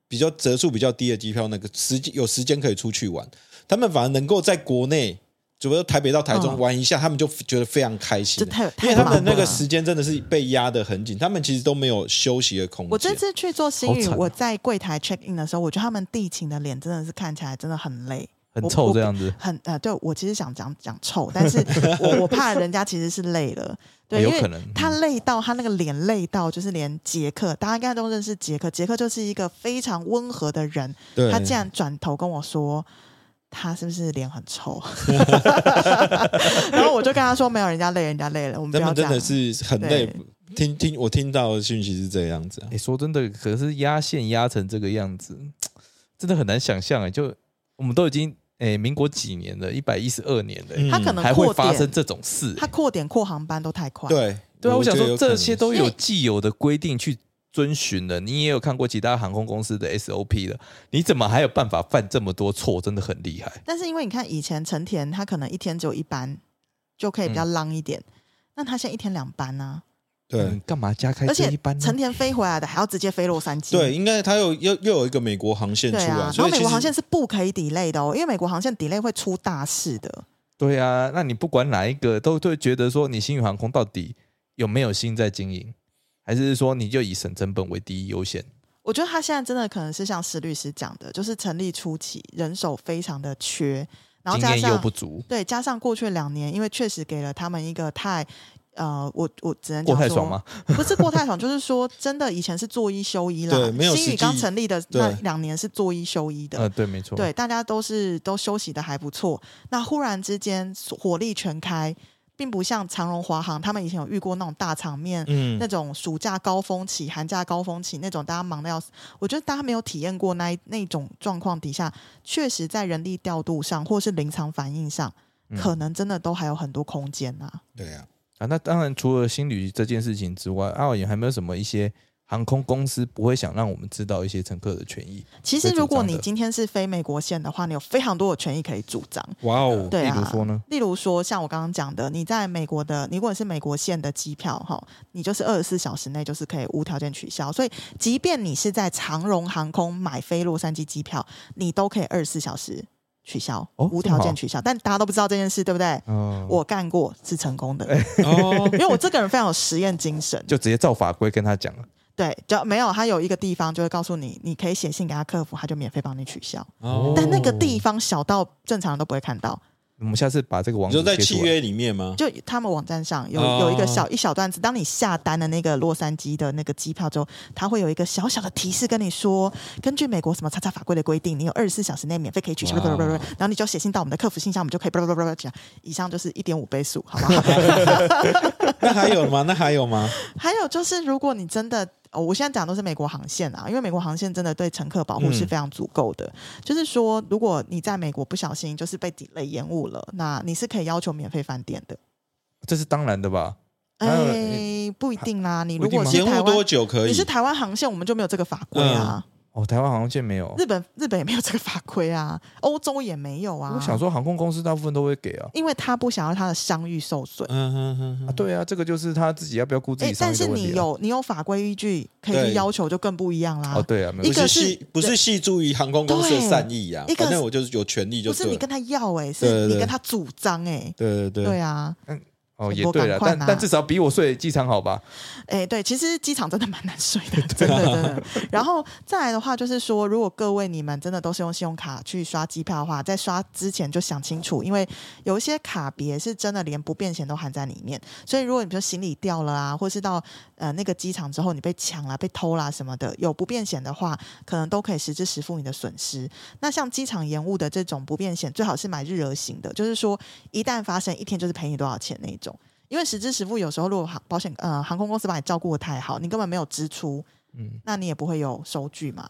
比较折数比较低的机票，那个时间有时间可以出去玩，他们反而能够在国内。主要台北到台中嗯。玩一下，他们就觉得非常开心。因太为他们的那个时间真的是被压得很紧，他们其实都没有休息的空间。我这次去做新宇，啊。我在柜台 check in 的时候，我觉得他们地勤的脸真的是看起来真的很累，很臭这样子，很呃，对我其实想讲讲臭，但是 我我怕人家其实是累了，对，有可能他嗯累到他那个脸累到，就是连杰克，大家应该都认识杰克，杰克就是一个非常温和的人，对他竟然转头跟我说。他是不是脸很臭？然后我就跟他说：“没有，人家累，人家累了，我们不要这样。”真的是很累。听听我听到的讯息是这样子啊哎、，说真的，可是压线压成这个样子，真的很难想象哎。就我们都已经哎、民国几年的，一百一十二年了、嗯他可能还会，发生这种事、他扩点扩航班都太快。，对对啊，我想说这些都有既有的规定去遵循的，你也有看过其他航空公司的 SOP 了，你怎么还有办法犯这么多错？真的很厉害。但是因为你看以前成田，他可能一天只有一班，就可以比较浪一点。那他现在一天两班呢、对嗯干嘛加开而且这一班呢？成田飞回来的还要直接飞洛杉矶。对，应该它有又又有一个美国航线出来，啊，然所以美国航线是不可以 delay 的哦，因为美国航线 delay 会出大事的。对啊，那你不管哪一个，都会觉得说你新宇航空到底有没有心在经营，还是说你就以省成本为第一优先？我觉得他现在真的可能是像石律师讲的，就是成立初期人手非常的缺，然后加经验又上不足，对加上过去两年，因为确实给了他们一个太。呃，我我只能讲说过太爽吗？不是过太爽，就是说真的，以前是做一休一啦。对没有新宇刚成立的那两年是做一休一的，呃，对，没错，对，大家都是都休息的还不错。那忽然之间火力全开，并不像长荣、华航他们以前有遇过那种大场面，嗯那种暑假高峰期、寒假高峰期那种大家忙的要死。我觉得大家没有体验过那那种状况底下，确实在人力调度上或是临场反应上，嗯可能真的都还有很多空间啊。对啊，啊，那当然除了新旅这件事情之外，阿伟还没有什么一些航空公司不会想让我们知道一些乘客的权益？其实，如果你今天是飞美国线的话，你有非常多的权益可以主张。哇哦，对啊，例如说呢？例如说，像我刚刚讲的，你在美国的，你如果是美国线的机票哈，你就是二十四小时内就是可以无条件取消。所以，即便你是在长荣航空买飞洛杉矶机票，你都可以二十四小时取消，哦无条件取消。但大家都不知道这件事，对不对？嗯，我干过，是成功的，哦，因为我这个人非常有实验精神。就直接照法规跟他讲了。对，就没有他有一个地方就会告诉你，你可以写信给他客服，他就免费帮你取消。哦但那个地方小到正常人都不会看到。我们下次把这个网你说在。契约里面吗？就他们网站上有哦有一个小一小段子，当你下单的那个洛杉矶的那个机票之后，它会有一个小小的提示跟你说，根据美国什么叉叉法规的规定，你有二十四小时内免费可以取消，然后你就写信到我们的客服信箱，我们就可以叭叭叭叭讲。以上就是一点五倍速，好不好？那还有吗？那还有吗？还有就是，如果你真的哦，我现在讲的都是美国航线啊，因为美国航线真的对乘客保护是嗯非常足够的。就是说，如果你在美国不小心就是被 delay 延误了，那你是可以要求免费饭店的。这是当然的吧？哎，不一定啦，你如果是台延误多湾，久可以你是？台湾航线，我们就没有这个法规啊。哦，台湾航线没有。日本日本也没有这个法规啊，欧洲也没有啊。我想，说，航空公司大部分都会给啊。因为他不想要他的商誉受损。嗯 哼哼啊，对啊，这个就是他自己要不要顾自哎己，商但是。你有你有法规依据可以去要求，就更不一样啦。哦，对啊，一个是不是系不是系诸于航空公司的善意呀一，个反正我就是有权利就对了。不是你跟他要哎、是你跟他主张哎、对对对，对啊，哦，也多对了，但但至少比我睡机场好吧？哎、对，其实机场真的蛮难睡的，真的真的。然后再来的话，就是说，如果各位你们真的都是用信用卡去刷机票的话，在刷之前就想清楚，因为有一些卡别是真的连不便险都含在里面，所以如果你比如说行李掉了啊，或是到呃那个机场之后你被抢了、被偷啦什么的，有不便险的话，可能都可以实支实付你的损失。那像机场延误的这种不便险，最好是买日额型的，就是说一旦发生一天就是赔你多少钱那一种。因为实支实付，有时候如果航保险呃航空公司把你照顾的太好，你根本没有支出，嗯，那你也不会有收据嘛。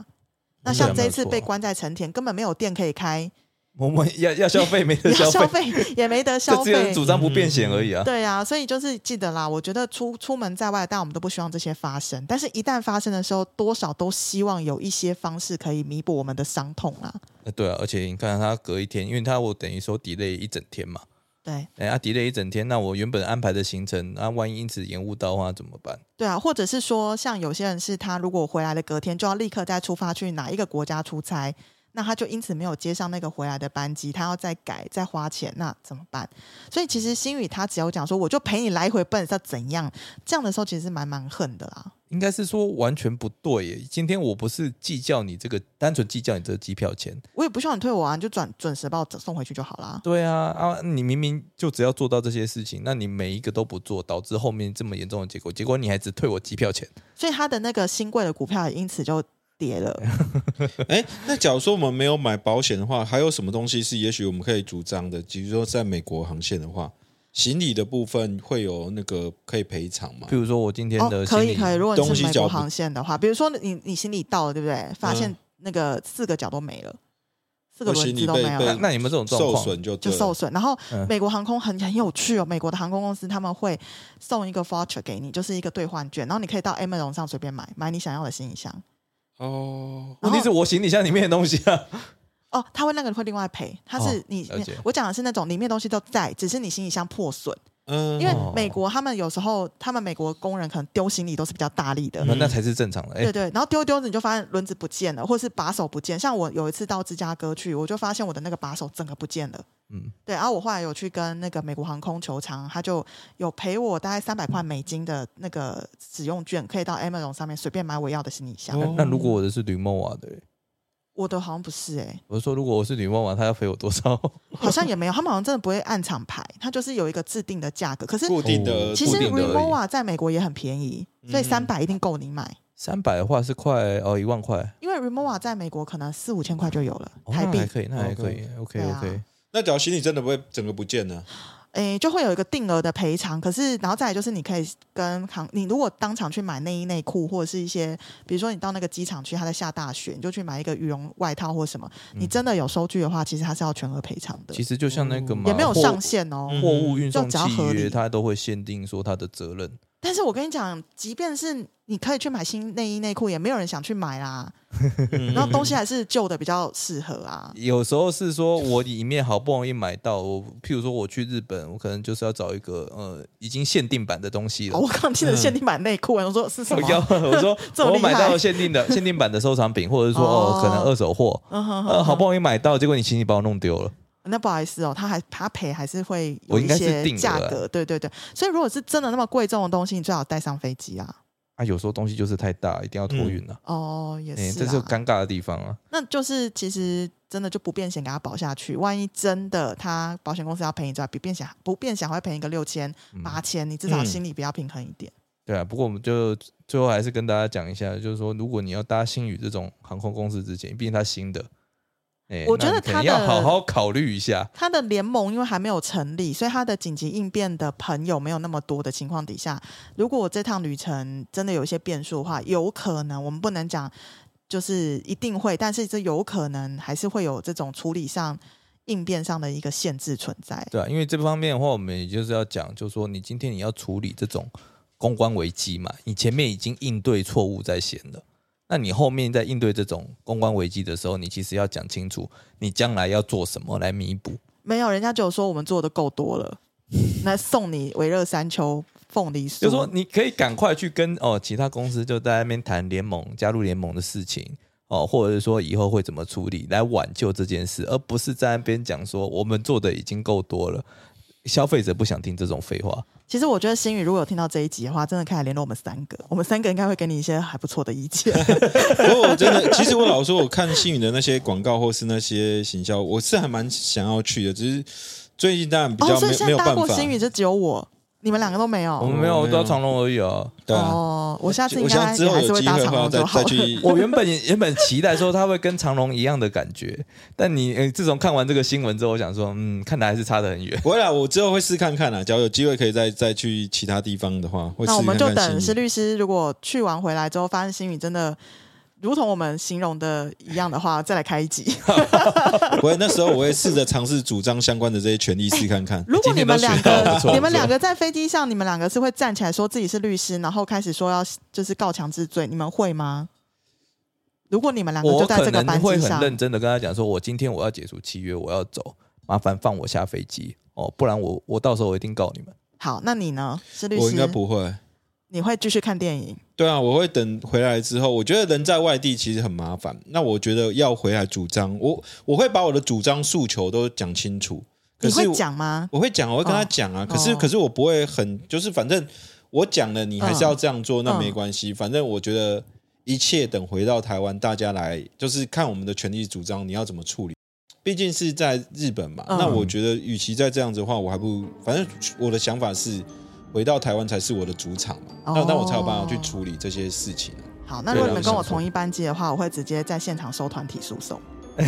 那嗯像这一次被关在成田，根本没有店可以开，我们要要消费没得要消费，费也没得 就消费。主张不变险而已啊。对啊，所以就是记得啦。我觉得出出门在外，但我们都不希望这些发生。但是，一旦发生的时候，多少都希望有一些方式可以弥补我们的伤痛啦。呃对啊，而且你看他隔一天，因为他我等于说 delay 一整天嘛，对哎，啊 delay 一整天，那我原本安排的行程，那万一因此延误到的话怎么办？对啊，或者是说，像有些人是他如果回来的隔天就要立刻再出发去哪一个国家出差，那他就因此没有接上那个回来的班机，他要再改再花钱，那怎么办？所以其实新宇他只有讲说，我就陪你来回奔，是要怎样？这样的时候其实是蛮蛮恨的啦。应该是说完全不对耶。今天我不是计较你这个，单纯计较你这个机票钱。我也不需要你退我啊，你就转准时把我送回去就好啦。对啊，啊，你明明就只要做到这些事情，那你每一个都不做，导致后面这么严重的结果，结果你还只退我机票钱。所以他的那个新贵的股票也因此就跌了。哎，那假如说我们没有买保险的话，还有什么东西是也许我们可以主张的？比如说在美国航线的话，行李的部分会有那个可以赔偿吗比？如说我今天哦的，可以可以，如果你是美国航线的话，比如说你你行李到了，对不对？发现嗯那个四个角都没了，四个轮子都没有。那那你们这种受，损就就受损。然后嗯美国航空很很有趣哦，美国的航空公司他们会送一个 voucher 给你，就是一个兑换券，然后你可以到 Amazon 上随便买，买你想要的行李箱。哦，问题是我行李箱里面的东西啊。哦，他会那个会另外赔，他是哦你、我讲的是那种里面东西都在，只是你行李箱破损。嗯因为哦美国他们有时候，他们美国工人可能丢行李都是比较大力的，那那才是正常的。哎、对对，然后丢一丢着你就发现轮子不见了，或是把手不见。像我有一次到芝加哥去，我就发现我的那个把手整个不见了。嗯，对，然后我后来有去跟那个美国航空球场，他就有赔我大概三百块美金的那个使用券，可以到 Amazon 上面随便买我要的行李箱。哦那如果我的是吕梦瓦的嘞，我的好像不是哎、我是说如果我是女梦瓦，他要赔我多少？好像也没有，他们好像真的不会按厂牌，它就是有一个制定的价格。可是固定的其实固定的而已 Remova 在美国也很便宜，所以嗯三百一定够你买。三百的话是快哦一万块，因为 Remova 在美国可能四五千块就有了哦、台币那还，可以，那还可以。OK OK，哦那假如行李真的不会整个不见呢？诶，就会有一个定额的赔偿。可是，然后再来就是，你可以跟航，你如果当场去买内衣内裤，或者是一些，比如说你到那个机场去，它在下大雪，你就去买一个羽绒外套或什么，你真的有收据的话，其实它是要全额赔偿的其，实就像那个嘛，也没有上限哦。嗯货物运送就只要契约，它都会限定说它的责任。但是我跟你讲，即便是你可以去买新内衣内裤，也没有人想去买啦。嗯然后东西还是旧的比较适合啊。有时候是说我里面好不容易买到，我譬如说我去日本，我可能就是要找一个呃已经限定版的东西了哦、。我刚听的限定版内裤，我说是什么？我要我说 这么厉害我买到了限定的 限定版的收藏品，或者是说哦哦可能二手货，嗯哼哼呃好不容易买到，结果你行李把我弄丢了。那不好意思哦，他还他赔还是会有一些价格，对对对。所以如果是真的那么贵重的东西，你最好带上飞机啊。啊，有时候东西就是太大，一定要托运了、哦，也哎、是、这是啊，尴尬的地方啊。那就是其实真的就不变险给他保下去，万一真的他保险公司要赔你之外，比变险不变险会赔你个六千嗯八千，你至少嗯心里比较平衡一点。对啊，不过我们就最后还是跟大家讲一下，就是说，如果你要搭新宇这种航空公司之前，毕竟它新的，哎我觉得他的要好好考虑一下。他的联盟因为还没有成立，所以他的紧急应变的朋友没有那么多的情况底下，如果我这趟旅程真的有一些变数的话，有可能我们不能讲就是一定会，但是这有可能还是会有这种处理上应变上的一个限制存在。对啊，因为这方面的话，我们也就是要讲，就是说你今天你要处理这种公关危机嘛，你前面已经应对错误在先了，那你后面在应对这种公关危机的时候，你其实要讲清楚，你将来要做什么来弥补。没有，人家就说我们做的够多了，那送你维热山丘凤梨酥，就说你可以赶快去跟哦其他公司就在那边谈联盟、加入联盟的事情哦，或者是说以后会怎么处理来挽救这件事，而不是在那边讲说我们做的已经够多了。消费者不想听这种废话，其实我觉得新宇如果有听到这一集的话，真的可以来联络我们三个，我们三个应该会给你一些还不错的意见。不过我真的，其实我老实说，我看新宇的那些广告或是那些行销，我是还蛮想要去的，只是最近当然比哦，较没、有办法。过星宇就只有我，你们两个都没有。我们没有没有到长隆而已啊。对啊，哦，我下次应我想该之后有也还是会搭机会的话再长隆就好了。再去。我原本原本期待说他会跟长隆一样的感觉，但你呃自从看完这个新闻之后，我想说，嗯，看来还是差得很远。不会啦，我之后会试看看啦。假如有机会可以再再去其他地方的话，会试那我们就等石律师，如果去完回来之后，发现新宇真的如同我们形容的一样的话，再来开一集。不会，那时候我会试着尝试主张相关的这些权利试看看。如果你们两个，你们两个在飞机上，你们两个是会站起来说自己是律师，然后开始说要就是告强制罪，你们会吗？如果你们两个就在这个能会很班机上，认真的跟他讲说，我今天我要解除契约，我要走，麻烦放我下飞机哦，不然我我到时候我一定告你们。好，那你呢？是律师，我应该不会。你会继续看电影？对啊，我会等回来之后，我觉得人在外地其实很麻烦。那我觉得要回来主张，我我会把我的主张诉求都讲清楚。可你会是我讲吗？我会讲，我会跟他哦讲啊。可是哦可是我不会很，就是反正我讲了，你还是要这样做，那嗯没关系。反正我觉得一切等回到台湾，大家来就是看我们的权利主张，你要怎么处理。毕竟是在日本嘛，嗯那我觉得与其再这样子的话，我还不如反正我的想法是回到台湾才是我的主场嘛，那哦。那我才有办法去处理这些事情啊。好，那如果你们跟我同一班机的话，我会直接在现场收团体诉讼，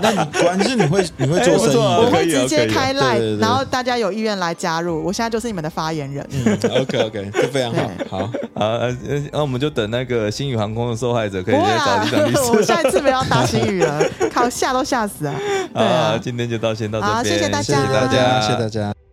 那你果然是你会你会做生意我的，会直接开对 line，对。对然后大家有意愿来加入，我现在就是你们的发言人。嗯，OK OK，这非常好，对。好，好，呃，呃那我们就等那个新宇航空的受害者可以再找啊李长律，师。我下一次不要打新宇了，靠吓都吓死了。对好啊，今天就到先到这边，好谢谢大家。谢谢大家，谢谢大家。